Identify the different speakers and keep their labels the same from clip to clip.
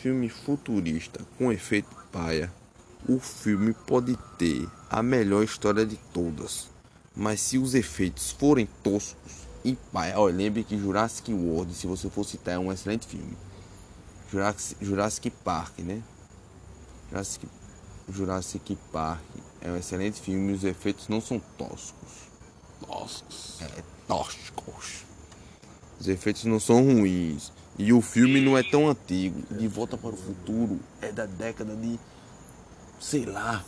Speaker 1: filme futurista com efeito paia, o filme pode ter a melhor história de todas. Mas se os efeitos forem toscos e paia, olha, lembre que Jurassic World, se você for citar, é um excelente filme. Jurassic, Jurassic Park, né? Jurassic, Jurassic Park é um excelente filme e os efeitos não são toscos. Toscos. É, toscos. Os efeitos não são ruins. E o filme não é tão antigo. De Volta para o Futuro é da década de. sei lá.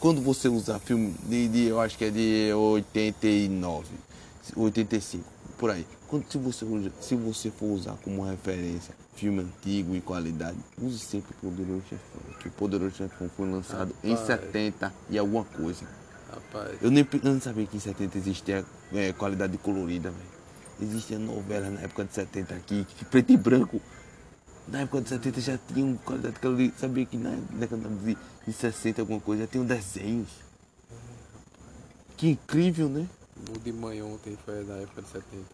Speaker 1: Quando você usar filme de, de eu acho que é de 89, 85, por aí. Quando se você, se você for usar como referência filme antigo e qualidade, use sempre o Poderoso Chefão. Que o Poderoso Chefão foi lançado Rapaz. em 70 e alguma coisa. Rapaz. Eu nem eu não sabia que em 70 existia é, qualidade colorida, velho. Existia novela na época de 70 aqui, preto e branco. Na época de 70 já tinha qualidade de caloria. Sabia que na década de, de 60 alguma coisa já tinham desenhos. Que incrível, né?
Speaker 2: O de mãe ontem foi da época de 70.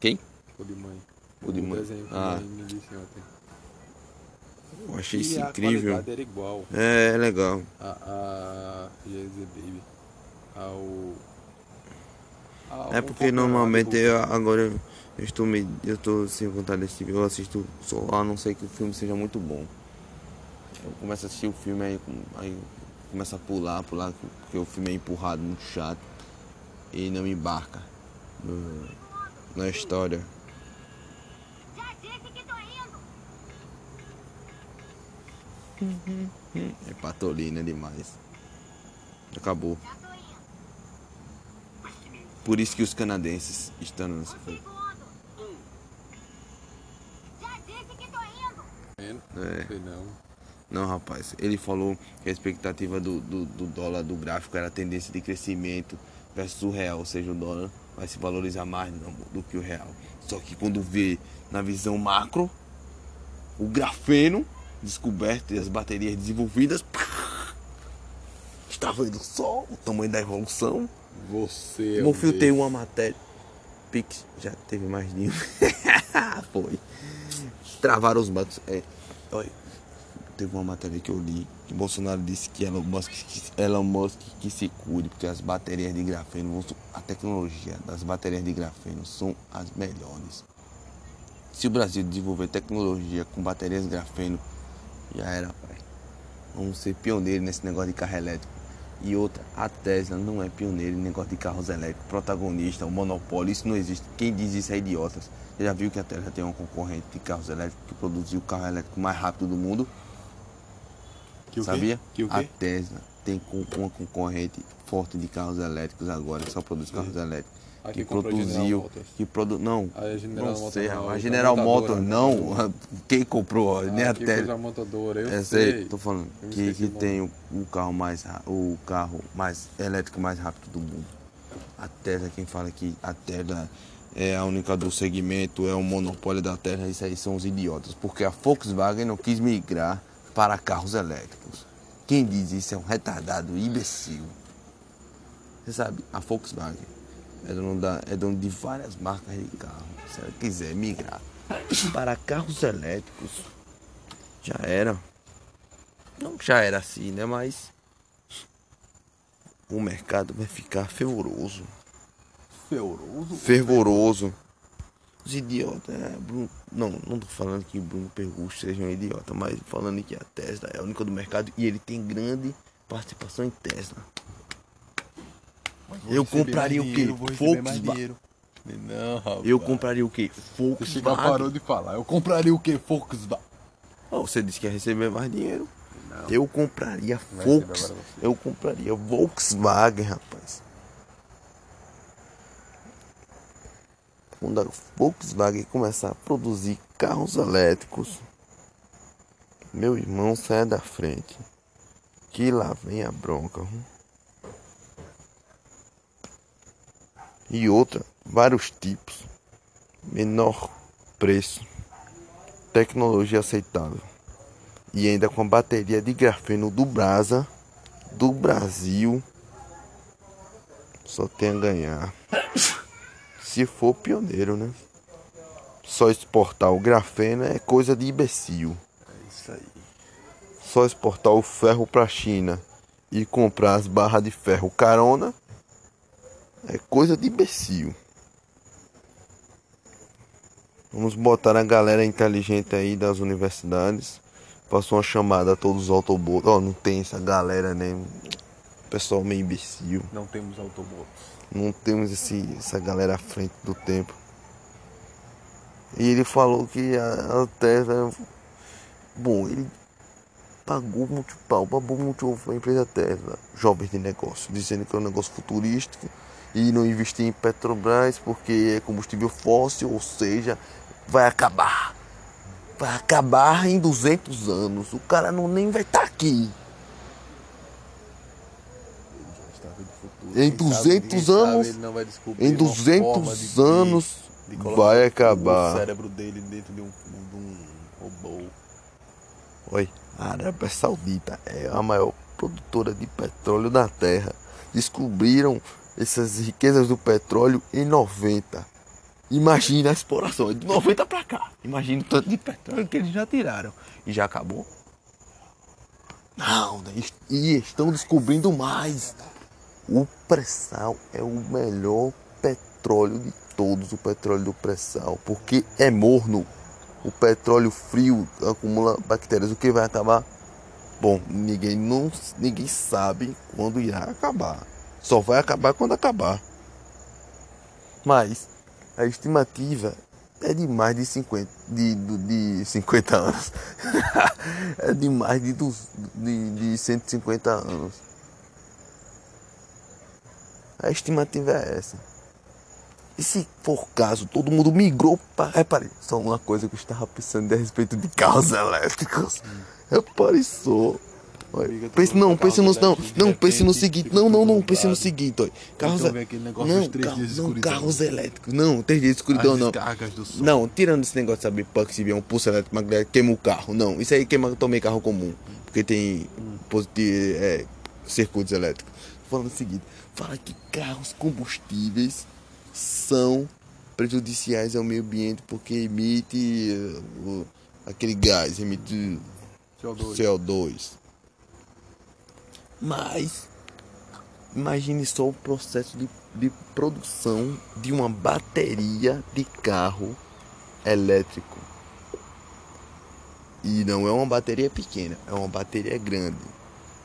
Speaker 1: Quem?
Speaker 2: O de mãe.
Speaker 1: O de mãe.
Speaker 2: desenho que ah. me disse ontem.
Speaker 1: Eu achei isso incrível.
Speaker 2: A era igual.
Speaker 1: É, é legal.
Speaker 2: A, a Baby. Ao
Speaker 1: é porque normalmente eu, agora eu, eu estou me, eu estou sem vontade de assistir, eu assisto só a não ser que o filme seja muito bom. Eu começo a assistir o filme aí, aí começa a pular, pular, porque o filme é empurrado, muito chato e não me embarca no, na história. É patolina demais. Acabou. Por isso que os canadenses estão nessa
Speaker 2: frente.
Speaker 1: É. Não. não, rapaz. Ele falou que a expectativa do, do, do, dólar do gráfico era a tendência de crescimento versus o real, ou seja, o dólar vai se valorizar mais do que o real. Só que quando vê na visão macro, o grafeno descoberto e as baterias desenvolvidas, está vendo só o tamanho da evolução
Speaker 2: você.
Speaker 1: Meu filho tem uma matéria. Pix já teve mais de um. Foi. Travaram os bancos. É, olha, teve uma matéria que eu li que Bolsonaro disse que Elon Musk, que Elon Musk que se cuide, porque as baterias de grafeno, a tecnologia das baterias de grafeno são as melhores. Se o Brasil desenvolver tecnologia com baterias de grafeno, já era, pai. Vamos ser pioneiros nesse negócio de carro elétrico. E outra, a Tesla não é pioneira em negócio de carros elétricos, protagonista, o monopólio, isso não existe. Quem diz isso é idiota. Você já viu que a Tesla tem uma concorrente de carros elétricos que produziu o carro elétrico mais rápido do mundo?
Speaker 2: Que
Speaker 1: Sabia?
Speaker 2: Que
Speaker 1: a Tesla tem uma concorrente forte de carros elétricos agora, só produz carros elétricos que, produziu, que produ... não,
Speaker 2: a General
Speaker 1: não sei, Motors, a General Motors não, quem comprou,
Speaker 2: ah,
Speaker 1: nem
Speaker 2: a montadora, eu
Speaker 1: é,
Speaker 2: sei,
Speaker 1: tô falando que, que tem o, o, carro mais o carro mais elétrico mais rápido do mundo. A Tesla, quem fala que a Tesla é a única do segmento, é o monopólio da Tesla, isso aí são os idiotas, porque a Volkswagen não quis migrar para carros elétricos. Quem diz isso é um retardado, imbecil. Você sabe, a Volkswagen é dono, da, é dono de várias marcas de carro. Se ela quiser migrar para carros elétricos, já era. Não já era assim, né? Mas o mercado vai ficar fervoroso.
Speaker 2: Fervoroso?
Speaker 1: Fervoroso. Os idiotas, é, Bruno, não, não tô falando que Bruno Pergusto seja um idiota, mas falando que a Tesla é a única do mercado e ele tem grande participação em Tesla. Eu compraria o quê?
Speaker 2: Volkswagen. Não, rapaz.
Speaker 1: Eu compraria o quê?
Speaker 2: Volkswagen. Você parou de falar. Eu compraria o quê? Volkswagen.
Speaker 1: Oh, você disse que ia receber mais dinheiro. Não. Eu compraria Volkswagen. Eu compraria Volkswagen, rapaz. Quando a Volkswagen começar a produzir carros elétricos, meu irmão sai da frente. Que lá vem a bronca. Hum? E outra, vários tipos, menor preço, tecnologia aceitável e ainda com a bateria de grafeno do Brasa do Brasil. Só tem a ganhar. Se for pioneiro, né? Só exportar o grafeno é coisa de imbecil.
Speaker 2: É isso aí.
Speaker 1: Só exportar o ferro pra China e comprar as barras de ferro carona é coisa de imbecil. Vamos botar a galera inteligente aí das universidades. Passou uma chamada a todos os Autobots. Ó, não tem essa galera, né? Pessoal meio imbecil.
Speaker 2: Não temos Autobots.
Speaker 1: Não temos esse, essa galera à frente do tempo. E ele falou que a, a Tesla. Bom, ele pagou muito pau, pagou muito a empresa Tesla, jovens de negócio, dizendo que é um negócio futurístico e não investir em Petrobras porque é combustível fóssil, ou seja, vai acabar. Vai acabar em 200 anos. O cara não nem vai estar tá aqui. Em 200 anos, em 200 anos de, de vai acabar.
Speaker 2: O cérebro dele dentro de um, de um robô.
Speaker 1: Oi, a Arábia Saudita é a maior produtora de petróleo da Terra. Descobriram essas riquezas do petróleo em 90. Imagina a exploração, de 90 para cá. Imagina o tanto de petróleo que eles já tiraram. E já acabou? Não, né? e estão descobrindo mais. O pré-sal é o melhor petróleo de todos, o petróleo do pré-sal, porque é morno. O petróleo frio acumula bactérias. O que vai acabar? Bom, ninguém não, ninguém sabe quando irá acabar. Só vai acabar quando acabar. Mas a estimativa é de mais de 50, de, de, de 50 anos. é de mais de, de, de 150 anos. A estimativa é essa. E se for caso, todo mundo migrou para. Repare, só uma coisa que eu estava pensando a respeito de carros elétricos. Repare só. Pense, não, pense no, não, não, pense no seguinte, não, não, não, pense no seguinte, olha. Carros, não, não, carros elétricos, não, três dias de escuridão, não. Não, tirando esse negócio de saber punk, se vier um pulso elétrico, queima o carro, não, isso aí queima também carro comum, porque tem positivo, é, circuitos elétricos. Falando o seguinte, fala que carros combustíveis são prejudiciais ao meio ambiente porque emite uh, aquele gás, emite CO2. CO2. Mas imagine só o processo de, de produção de uma bateria de carro elétrico. E não é uma bateria pequena, é uma bateria grande.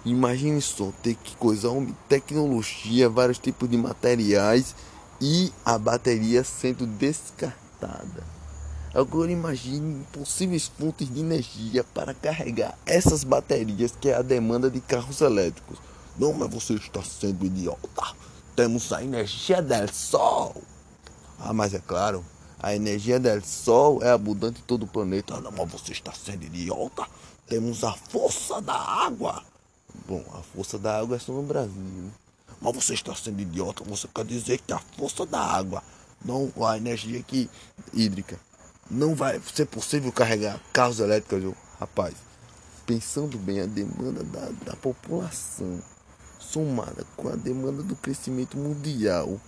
Speaker 1: Imagine só ter que coisar tecnologia, vários tipos de materiais e a bateria sendo descartada. Agora imagine possíveis fontes de energia para carregar essas baterias que é a demanda de carros elétricos. Não, mas você está sendo idiota. Temos a energia do sol. Ah, mas é claro, a energia do sol é abundante em todo o planeta. Não, mas você está sendo idiota. Temos a força da água. Bom, a força da água é só no Brasil. Né? Mas você está sendo idiota. Você quer dizer que a força da água, não a energia hídrica, não vai ser possível carregar carros elétricos, rapaz. Pensando bem, a demanda da, da população somada com a demanda do crescimento mundial,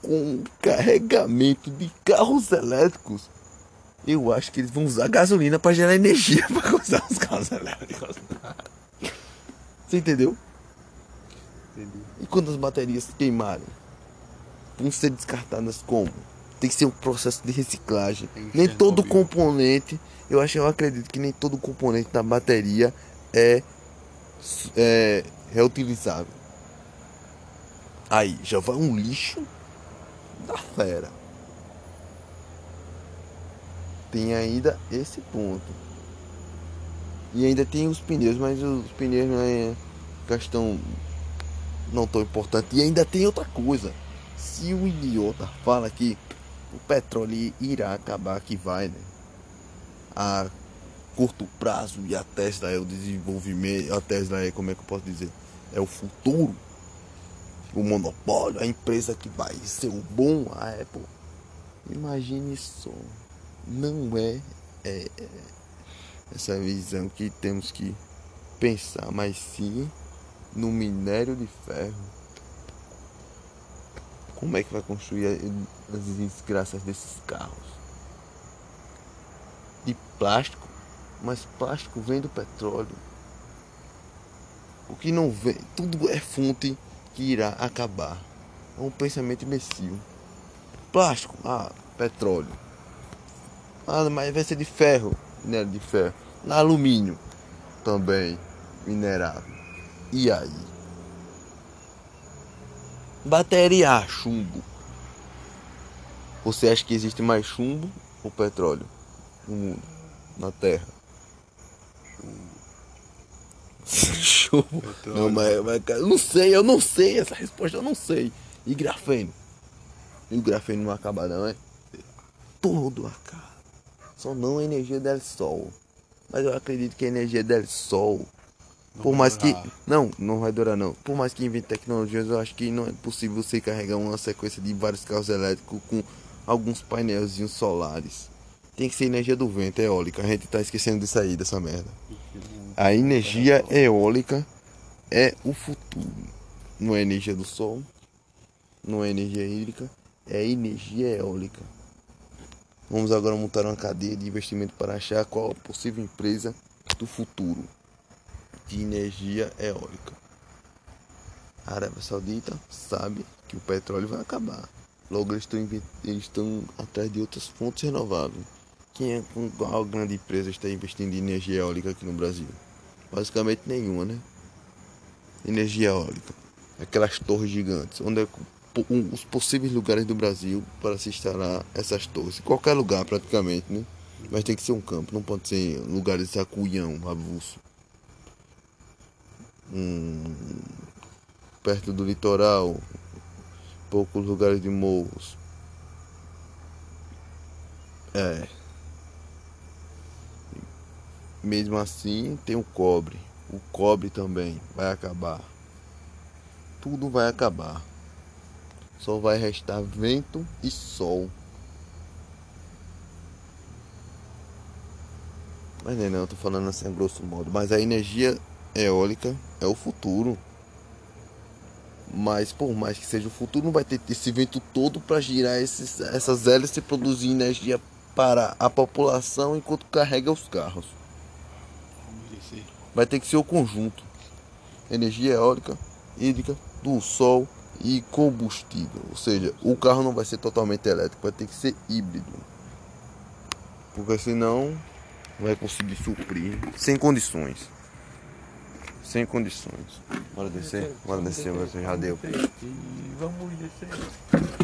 Speaker 1: com o carregamento de carros elétricos, eu acho que eles vão usar gasolina para gerar energia para usar os carros elétricos. Você entendeu? Entendi. E quando as baterias queimarem? Vão ser descartadas como? Tem que ser um processo de reciclagem. Nem todo componente, eu acho, eu acredito que nem todo componente da bateria é, é reutilizável. Aí já vai um lixo da fera. Tem ainda esse ponto. E ainda tem os pneus, mas os pneus não é questão não tão importante. E ainda tem outra coisa. Se o idiota fala que o petróleo irá acabar, que vai, né? A curto prazo e a Tesla é o desenvolvimento, a Tesla é, como é que eu posso dizer? É o futuro. O monopólio, a empresa que vai ser o bom, a Apple. Imagine só. Não é, é, é essa visão que temos que pensar, mas sim no minério de ferro. Como é que vai construir as desgraças desses carros? de plástico, mas plástico vem do petróleo. O que não vem, tudo é fonte que irá acabar. É um pensamento imbecil. Plástico, ah, petróleo. Ah, mas vai ser de ferro, minério de ferro. Alumínio também, minerável. E aí? Bateria, chumbo. Você acha que existe mais chumbo ou petróleo no mundo, na Terra? Chumbo. Não, mas, mas cara, não sei, eu não sei essa resposta, eu não sei. E grafeno? E o grafeno não acaba não, é? Todo acaba. Só não a energia do sol. Mas eu acredito que a energia do sol por mais que. Não, não vai durar não. Por mais que invente tecnologias, eu acho que não é possível você carregar uma sequência de vários carros elétricos com alguns painelzinhos solares. Tem que ser energia do vento, eólica. A gente tá esquecendo de sair dessa merda. A energia eólica é o futuro. Não é energia do sol, não é energia hídrica, é energia eólica. Vamos agora montar uma cadeia de investimento para achar qual a possível empresa do futuro de energia eólica. A Arábia Saudita sabe que o petróleo vai acabar. Logo eles estão, eles estão atrás de outras fontes renováveis. Quem é qual grande empresa está investindo em energia eólica aqui no Brasil? Basicamente nenhuma, né? Energia eólica. Aquelas torres gigantes. Onde é um, os possíveis lugares do Brasil para se instalar essas torres. Qualquer lugar praticamente, né? Mas tem que ser um campo, não pode ser lugares sacuião, avulso. Hum, perto do litoral, poucos lugares de morros. É. Mesmo assim, tem o cobre. O cobre também vai acabar. Tudo vai acabar. Só vai restar vento e sol. Mas não, eu tô falando assim grosso modo. Mas a energia eólica é o futuro. Mas por mais que seja o futuro, não vai ter esse vento todo para girar esses, essas hélices e produzir energia para a população enquanto carrega os carros. Vai ter que ser o conjunto. Energia eólica, hídrica, do sol e combustível. Ou seja, o carro não vai ser totalmente elétrico, vai ter que ser híbrido. Porque senão vai conseguir suprir sem condições sem condições. Bora descer? Bora descer, você já deu.
Speaker 2: Vamos descer.